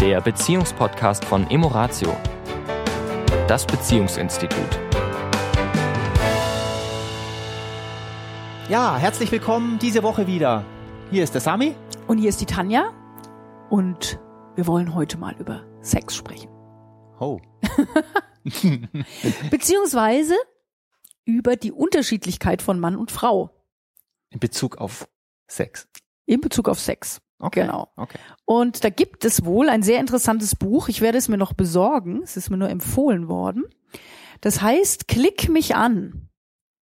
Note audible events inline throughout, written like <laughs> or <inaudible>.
der Beziehungspodcast von Emoratio, das Beziehungsinstitut. Ja, herzlich willkommen diese Woche wieder. Hier ist der Sami. Und hier ist die Tanja. Und wir wollen heute mal über Sex sprechen. Oh. <laughs> Beziehungsweise über die Unterschiedlichkeit von Mann und Frau. In Bezug auf Sex. In Bezug auf Sex. Okay. Genau. Okay. Und da gibt es wohl ein sehr interessantes Buch. Ich werde es mir noch besorgen. Es ist mir nur empfohlen worden. Das heißt, Klick mich an.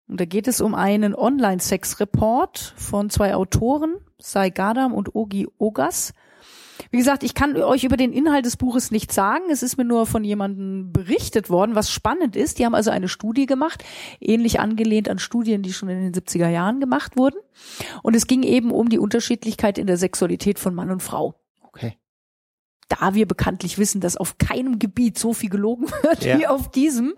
Und da geht es um einen Online-Sex-Report von zwei Autoren, Sai Gadam und Ogi Ogas. Wie gesagt, ich kann euch über den Inhalt des Buches nichts sagen. Es ist mir nur von jemandem berichtet worden, was spannend ist. Die haben also eine Studie gemacht, ähnlich angelehnt an Studien, die schon in den 70er Jahren gemacht wurden. Und es ging eben um die Unterschiedlichkeit in der Sexualität von Mann und Frau. Okay. Da wir bekanntlich wissen, dass auf keinem Gebiet so viel gelogen wird Ja. wie auf diesem,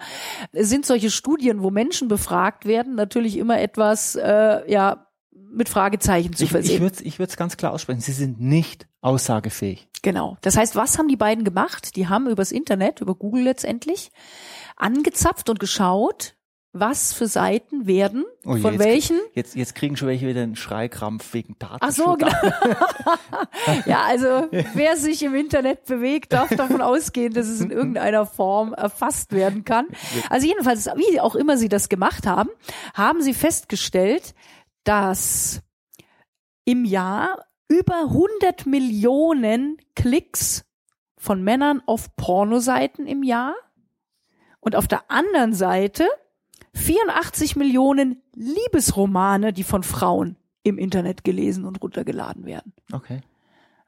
sind solche Studien, wo Menschen befragt werden, natürlich immer etwas, äh, ja, mit Fragezeichen zu Ich, ich versehen. würde ich würd's ganz klar aussprechen. Sie sind nicht aussagefähig. Genau. Das heißt, was haben die beiden gemacht? Die haben übers Internet, über Google letztendlich, angezapft und geschaut, was für Seiten werden, Oh je, von jetzt, welchen. Jetzt, jetzt kriegen schon welche wieder einen Schreikrampf wegen Ach Datenschutz. so, genau. <laughs> ja, also wer sich im Internet bewegt, darf davon ausgehen, dass es in irgendeiner Form erfasst werden kann. Also jedenfalls, wie auch immer sie das gemacht haben, haben sie festgestellt, dass im Jahr über 100 Millionen Klicks von Männern auf Pornoseiten im Jahr und auf der anderen Seite 84 Millionen Liebesromane, die von Frauen im Internet gelesen und runtergeladen werden. Okay.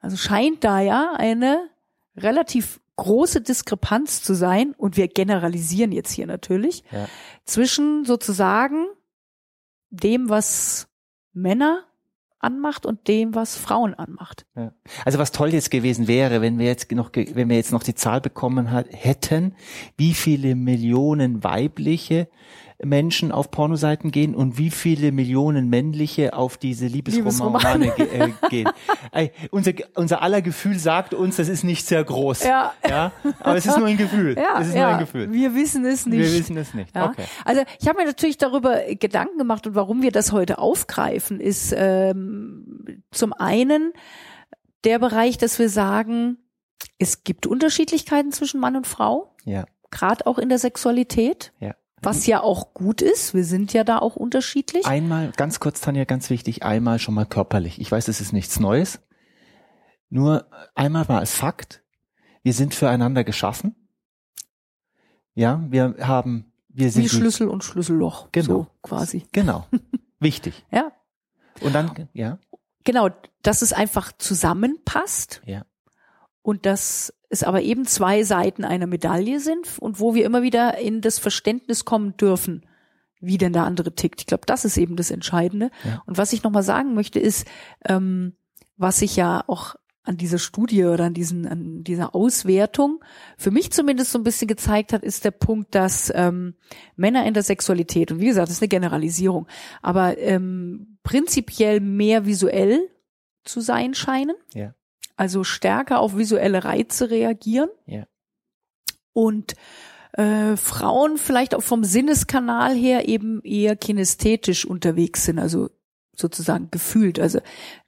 Also scheint da ja eine relativ große Diskrepanz zu sein, und wir generalisieren jetzt hier natürlich, Ja. zwischen sozusagen dem, was Männer anmacht und dem, was Frauen anmacht. Ja. Also was toll jetzt gewesen wäre, wenn wir jetzt noch, wenn wir jetzt noch die Zahl bekommen hat, hätten, wie viele Millionen weibliche Menschen auf Pornoseiten gehen und wie viele Millionen männliche auf diese Liebesromane Liebesromane. ge äh, gehen. <laughs> Ey, unser, unser aller Gefühl sagt uns, das ist nicht sehr groß. Ja. ja aber es ist nur ein Gefühl. Ja, es ist ja, nur ein Gefühl. wir wissen es nicht. Wir wissen es nicht. Ja. Okay. Also ich habe mir natürlich darüber Gedanken gemacht und warum wir das heute aufgreifen, ist ähm, zum einen der Bereich, dass wir sagen, es gibt Unterschiedlichkeiten zwischen Mann und Frau, Ja. gerade auch in der Sexualität, Ja. Was ja auch gut ist. Wir sind ja da auch unterschiedlich. Einmal, ganz kurz, Tanja, ganz wichtig, einmal schon mal körperlich. Ich weiß, es ist nichts Neues. Nur einmal mal als Fakt, wir sind füreinander geschaffen. Ja, wir haben, wir sind Wie Schlüssel und Schlüsselloch, Genau. so quasi. Genau. <laughs> Wichtig. Ja, Und dann, ja, genau, dass es einfach zusammenpasst. ja, und dass es aber eben zwei Seiten einer Medaille sind und wo wir immer wieder in das Verständnis kommen dürfen, wie denn der andere tickt. Ich glaube, das ist eben das Entscheidende. Ja. Und was ich nochmal sagen möchte, ist, ähm, was sich ja auch an dieser Studie oder an diesen, an dieser Auswertung für mich zumindest so ein bisschen gezeigt hat, ist der Punkt, dass ähm, Männer in der Sexualität, und wie gesagt, das ist eine Generalisierung, aber ähm, prinzipiell mehr visuell zu sein scheinen ja, also stärker auf visuelle Reize reagieren. Ja. Und äh, Frauen vielleicht auch vom Sinneskanal her eben eher kinästhetisch unterwegs sind, also sozusagen gefühlt. Also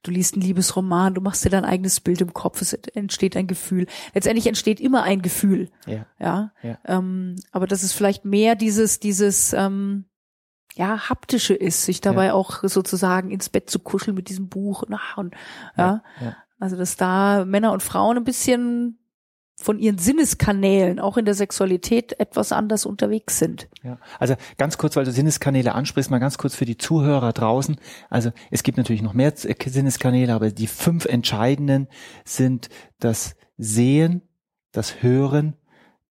du liest einen Liebesroman, du machst dir dein eigenes Bild im Kopf, es entsteht ein Gefühl. Letztendlich entsteht immer ein Gefühl, ja, ja. Ja. Ähm, aber dass es vielleicht mehr dieses, dieses ähm, ja, haptische ist, sich dabei auch sozusagen ins Bett zu kuscheln mit diesem Buch. Na, und, ja. ja. Also, dass da Männer und Frauen ein bisschen von ihren Sinneskanälen, auch in der Sexualität, etwas anders unterwegs sind. Ja, also ganz kurz, weil du Sinneskanäle ansprichst, mal ganz kurz für die Zuhörer draußen. Also es gibt natürlich noch mehr Z- Sinneskanäle, aber die fünf entscheidenden sind das Sehen, das Hören,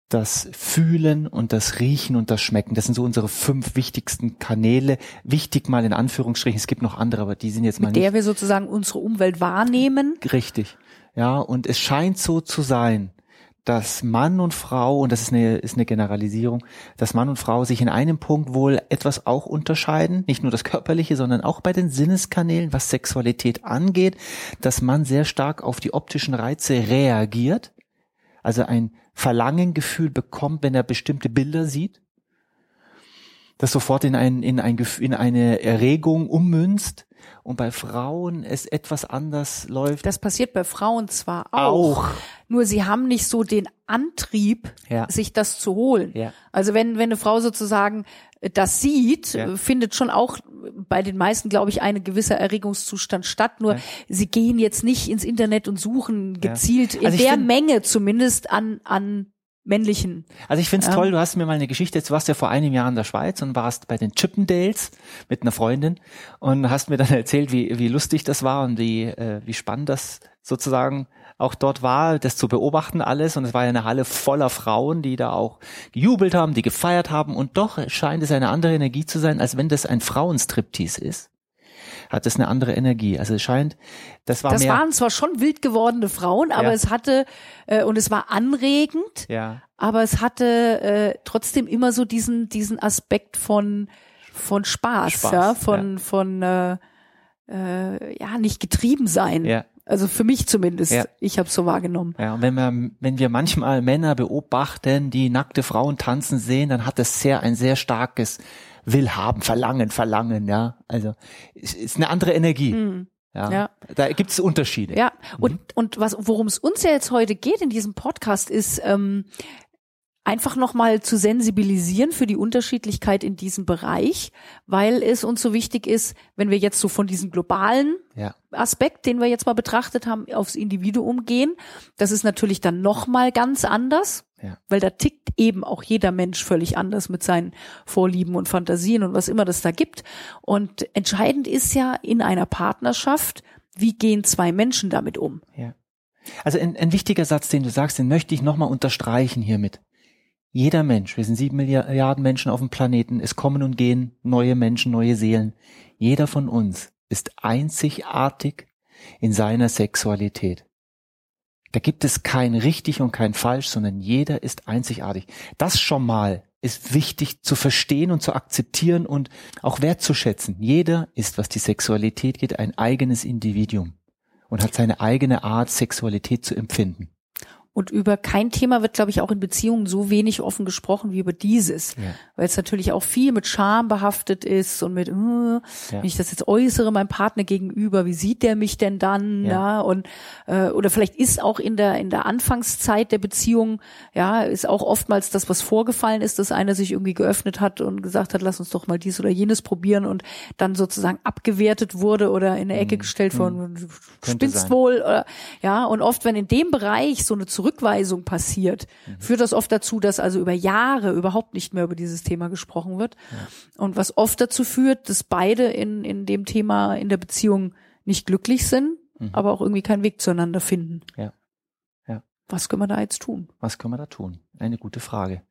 das Fühlen und das Riechen und das Schmecken. Das sind so unsere fünf wichtigsten Kanäle. Wichtig mal in Anführungsstrichen. Es gibt noch andere, aber die sind jetzt mal Mit nicht der wir sozusagen unsere Umwelt wahrnehmen. Richtig. Ja, und es scheint so zu sein, dass Mann und Frau, und das ist eine, ist eine Generalisierung, dass Mann und Frau sich in einem Punkt wohl etwas auch unterscheiden, nicht nur das Körperliche, sondern auch bei den Sinneskanälen, was Sexualität angeht, dass man sehr stark auf die optischen Reize reagiert, also ein Verlangengefühl bekommt, wenn er bestimmte Bilder sieht, das sofort in, ein, in, ein, in eine Erregung ummünzt und bei Frauen es etwas anders läuft. Das passiert bei Frauen zwar auch, auch. nur sie haben nicht so den Antrieb, ja. sich das zu holen. Ja. Also wenn, wenn eine Frau sozusagen das sieht, ja. findet schon auch bei den meisten, glaube ich, ein gewisser Erregungszustand statt. Nur sie gehen jetzt nicht ins Internet und suchen gezielt also in der Menge zumindest an, an männlichen. Also ich finde es ähm, toll, du hast mir mal eine Geschichte, du warst ja vor einem Jahr in der Schweiz und warst bei den Chippendales mit einer Freundin und hast mir dann <laughs> erzählt, wie, wie lustig das war und wie, äh, wie spannend das sozusagen auch dort war, das zu beobachten alles. Und es war ja eine Halle voller Frauen, die da auch gejubelt haben, die gefeiert haben. Und doch scheint es eine andere Energie zu sein, als wenn das ein Frauenstriptease ist hat es eine andere Energie. Also es scheint, das war Das mehr, waren zwar schon wild gewordene Frauen, aber ja. es hatte äh, und es war anregend, ja. aber es hatte äh, trotzdem immer so diesen diesen Aspekt von von Spaß, Spaß ja, von ja. von äh, äh, ja nicht getrieben sein. Ja. Also für mich zumindest. Ja. Ich habe so wahrgenommen. Ja, und wenn wir, wenn wir manchmal Männer beobachten, die nackte Frauen tanzen sehen, dann hat das sehr ein sehr starkes will haben, verlangen, verlangen, ja. Also ist, ist eine andere Energie. Mhm. Ja, ja. Da gibt es Unterschiede. Ja, und, mhm. und was, worum es uns ja jetzt heute geht in diesem Podcast, ist ähm, einfach nochmal zu sensibilisieren für die Unterschiedlichkeit in diesem Bereich, weil es uns so wichtig ist, wenn wir jetzt so von diesem globalen ja. Aspekt, den wir jetzt mal betrachtet haben, aufs Individuum gehen, das ist natürlich dann nochmal ganz anders. Ja. Weil da tickt eben auch jeder Mensch völlig anders mit seinen Vorlieben und Fantasien und was immer das da gibt. Und entscheidend ist ja in einer Partnerschaft, wie gehen zwei Menschen damit um? Ja. Also ein, ein wichtiger Satz, den du sagst, den möchte ich nochmal unterstreichen hiermit. Jeder Mensch, wir sind sieben Milliarden Menschen auf dem Planeten, es kommen und gehen neue Menschen, neue Seelen. Jeder von uns ist einzigartig in seiner Sexualität. Da gibt es kein richtig und kein falsch, sondern jeder ist einzigartig. Das schon mal ist wichtig zu verstehen und zu akzeptieren und auch wertzuschätzen. Jeder ist, was die Sexualität geht, ein eigenes Individuum und hat seine eigene Art, Sexualität zu empfinden. Und über kein Thema wird, glaube ich, auch in Beziehungen so wenig offen gesprochen wie über dieses. Ja. Weil es natürlich auch viel mit Scham behaftet ist und mit, äh, ja. wenn ich das jetzt äußere meinem Partner gegenüber, wie sieht der mich denn dann? Ja. ja und äh, oder vielleicht ist auch in der in der Anfangszeit der Beziehung, ja, ist auch oftmals das, was vorgefallen ist, dass einer sich irgendwie geöffnet hat und gesagt hat, lass uns doch mal dies oder jenes probieren und dann sozusagen abgewertet wurde oder in eine Ecke mhm. gestellt worden, mhm. spinnst wohl, oder, ja. Und oft, wenn in dem Bereich so eine Zurückweisung passiert, mhm. führt das oft dazu, dass also über Jahre überhaupt nicht mehr über dieses Thema gesprochen wird. Ja. Und was oft dazu führt, dass beide in, in dem Thema in der Beziehung nicht glücklich sind, mhm. aber auch irgendwie keinen Weg zueinander finden. Ja. Ja. Was können wir da jetzt tun? Was können wir da tun? Eine gute Frage.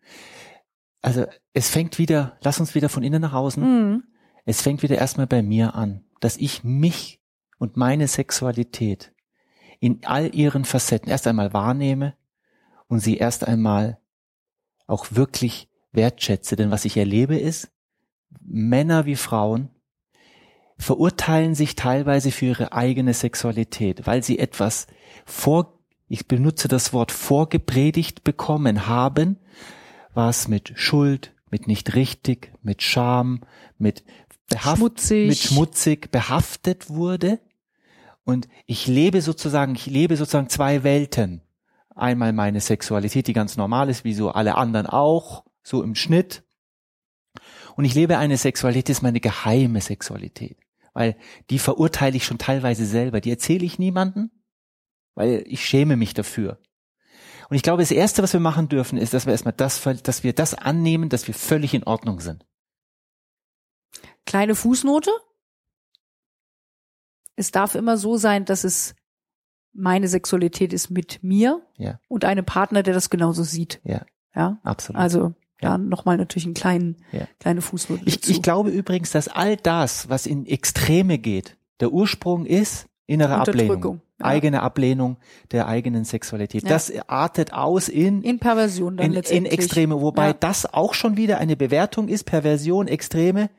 Also es fängt wieder, lass uns wieder von innen nach außen. Mhm. Es fängt wieder erstmal bei mir an, dass ich mich und meine Sexualität in all ihren Facetten erst einmal wahrnehme und sie erst einmal auch wirklich wertschätze. Denn was ich erlebe ist, Männer wie Frauen verurteilen sich teilweise für ihre eigene Sexualität, weil sie etwas vor, ich benutze das Wort vorgepredigt bekommen haben, was mit Schuld, mit nicht richtig, mit Scham, mit behaft, schmutzig. mit schmutzig behaftet wurde und ich lebe sozusagen, ich lebe sozusagen zwei Welten. Einmal meine Sexualität, die ganz normal ist, wie so alle anderen auch, so im Schnitt. Und ich lebe eine Sexualität, das ist meine geheime Sexualität. Weil die verurteile ich schon teilweise selber. Die erzähle ich niemanden, weil ich schäme mich dafür. Und ich glaube, das Erste, was wir machen dürfen, ist, dass wir erstmal das, dass wir das annehmen, dass wir völlig in Ordnung sind. Kleine Fußnote es darf immer so sein, dass es meine Sexualität ist mit mir ja. und einem Partner, der das genauso sieht. Ja. Ja. Absolut. Also ja, nochmal natürlich einen kleinen, ja. kleine Fußnote. Ich, ich glaube übrigens, dass all das, was in Extreme geht, der Ursprung ist innere Ablehnung. Ja. Eigene Ablehnung der eigenen Sexualität. Ja. Das artet aus in in Perversion dann in, letztendlich. in Extreme, wobei das auch schon wieder eine Bewertung ist, Perversion, Extreme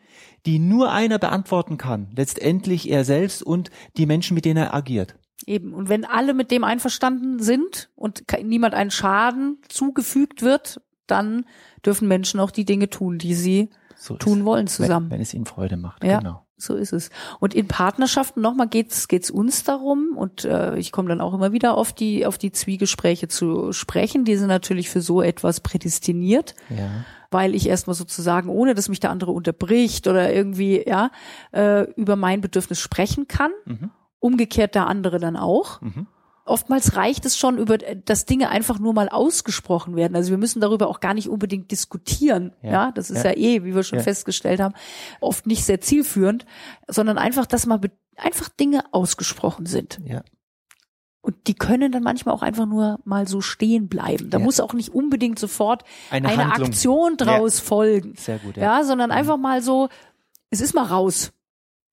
die nur einer beantworten kann, letztendlich er selbst und die Menschen, mit denen er agiert. Eben. Und wenn alle mit dem einverstanden sind und niemand einen Schaden zugefügt wird, dann dürfen Menschen auch die Dinge tun, die sie so tun wollen zusammen. Wenn, wenn, es ihnen Freude macht, ja, genau. So ist es. Und in Partnerschaften nochmal geht's geht's uns darum und äh, ich komme dann auch immer wieder auf die auf die Zwiegespräche zu sprechen. Die sind natürlich für so etwas prädestiniert. Ja weil ich erstmal sozusagen, ohne dass mich der andere unterbricht oder irgendwie, ja, äh, über mein Bedürfnis sprechen kann. Mhm. Umgekehrt der andere dann auch. Mhm oftmals reicht es schon über, dass Dinge einfach nur mal ausgesprochen werden. Also wir müssen darüber auch gar nicht unbedingt diskutieren. Ja, ja das ist ja. ja. eh, wie wir schon ja. festgestellt haben, oft nicht sehr zielführend, sondern einfach, dass mal einfach Dinge ausgesprochen sind. Ja. Und die können dann manchmal auch einfach nur mal so stehen bleiben. Da ja. muss auch nicht unbedingt sofort eine, eine Aktion draus ja. folgen. Sehr gut. Ja, ja sondern mhm. einfach mal so, es ist mal raus.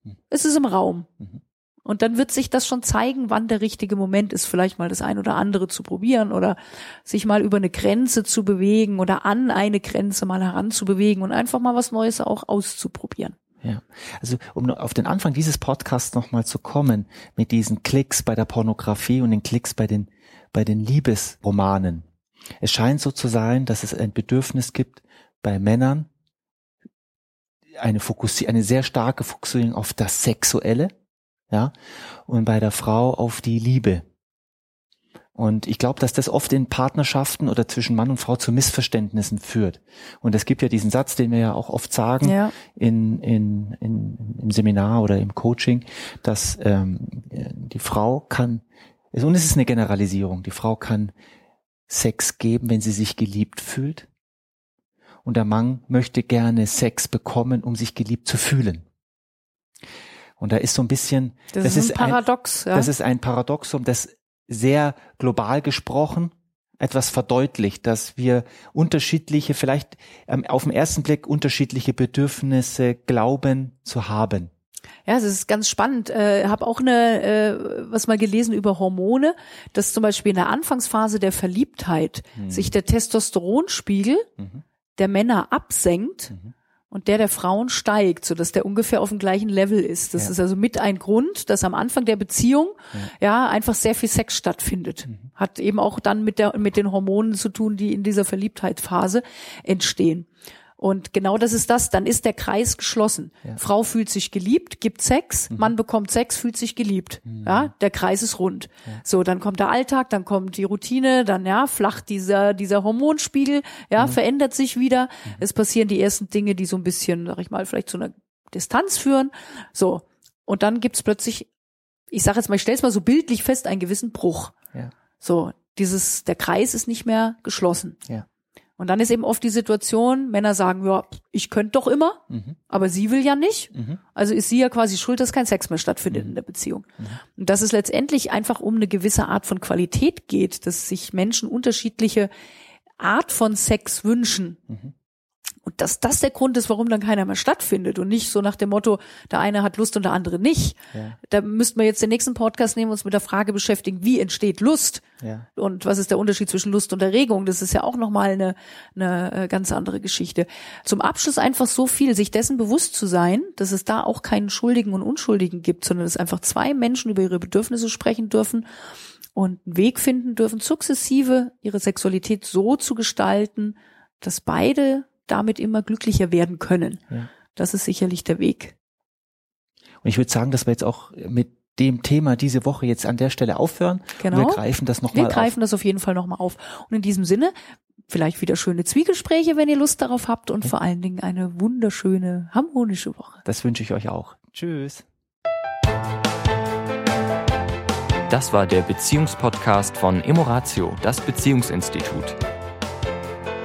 Mhm. Es ist im Raum. Mhm. Und dann wird sich das schon zeigen, wann der richtige Moment ist, vielleicht mal das ein oder andere zu probieren oder sich mal über eine Grenze zu bewegen oder an eine Grenze mal heranzubewegen und einfach mal was Neues auch auszuprobieren. Ja, also um auf den Anfang dieses Podcasts nochmal zu kommen, mit diesen Klicks bei der Pornografie und den Klicks bei den, bei den Liebesromanen. Es scheint so zu sein, dass es ein Bedürfnis gibt bei Männern, eine Fokussierung, eine sehr starke Fokussierung auf das Sexuelle, ja, und bei der Frau auf die Liebe. Und ich glaube, dass das oft in Partnerschaften oder zwischen Mann und Frau zu Missverständnissen führt. Und es gibt ja diesen Satz, den wir ja auch oft sagen ja. in, in, in, im Seminar oder im Coaching, dass ähm, die Frau kann, und es ist eine Generalisierung, die Frau kann Sex geben, wenn sie sich geliebt fühlt. Und der Mann möchte gerne Sex bekommen, um sich geliebt zu fühlen. Und da ist so ein bisschen, das, das ist ein Paradox, ein, ja. das ist ein Paradoxum, das sehr global gesprochen etwas verdeutlicht, dass wir unterschiedliche, vielleicht ähm, auf den ersten Blick unterschiedliche Bedürfnisse glauben zu haben. Ja, es ist ganz spannend. Äh, habe auch eine äh, was mal gelesen über Hormone, dass zum Beispiel in der Anfangsphase der Verliebtheit mhm. sich der Testosteronspiegel mhm. der Männer absenkt. Mhm und der der Frauen steigt, so dass der ungefähr auf dem gleichen Level ist. Das ja. ist also mit ein Grund, dass am Anfang der Beziehung ja, ja einfach sehr viel Sex stattfindet. Mhm. Hat eben auch dann mit der mit den Hormonen zu tun, die in dieser Verliebtheitsphase entstehen. Und genau das ist das, dann ist der Kreis geschlossen. Ja. Frau fühlt sich geliebt, gibt Sex, mhm. Mann bekommt Sex, fühlt sich geliebt. Mhm. Ja, der Kreis ist rund. Ja. So, dann kommt der Alltag, dann kommt die Routine, dann ja, flacht dieser dieser Hormonspiegel, ja, mhm. verändert sich wieder. Mhm. Es passieren die ersten Dinge, die so ein bisschen, sag ich mal, vielleicht zu einer Distanz führen. So. Und dann gibt's plötzlich, ich sage jetzt mal, ich stell's mal so bildlich fest, einen gewissen Bruch. Ja. So, dieses, der Kreis ist nicht mehr geschlossen. Ja. Und dann ist eben oft die Situation, Männer sagen, ja, ich könnte doch immer, mhm. aber sie will ja nicht. Mhm. Also ist sie ja quasi schuld, dass kein Sex mehr stattfindet mhm. in der Beziehung. Mhm. Und dass es letztendlich einfach um eine gewisse Art von Qualität geht, dass sich Menschen unterschiedliche Art von Sex wünschen. Und dass das der Grund ist, warum dann keiner mehr stattfindet und nicht so nach dem Motto, der eine hat Lust und der andere nicht. Ja. Da müssten wir jetzt den nächsten Podcast nehmen und uns mit der Frage beschäftigen, wie entsteht Lust? Ja. Und was ist der Unterschied zwischen Lust und Erregung? Das ist ja auch nochmal eine, eine äh, ganz andere Geschichte. Zum Abschluss einfach so viel, sich dessen bewusst zu sein, dass es da auch keinen Schuldigen und Unschuldigen gibt, sondern dass einfach zwei Menschen über ihre Bedürfnisse sprechen dürfen und einen Weg finden dürfen, sukzessive ihre Sexualität so zu gestalten, dass beide damit immer glücklicher werden können. Ja. Das ist sicherlich der Weg. Und ich würde sagen, dass wir jetzt auch mit dem Thema diese Woche jetzt an der Stelle aufhören. Genau. Und wir greifen das nochmal auf. Wir greifen das auf jeden Fall nochmal auf. Und in diesem Sinne, vielleicht wieder schöne Zwiegespräche, wenn ihr Lust darauf habt und ja. vor allen Dingen eine wunderschöne, harmonische Woche. Das wünsche ich euch auch. Tschüss. Das war der Beziehungspodcast von Emoratio, das Beziehungsinstitut.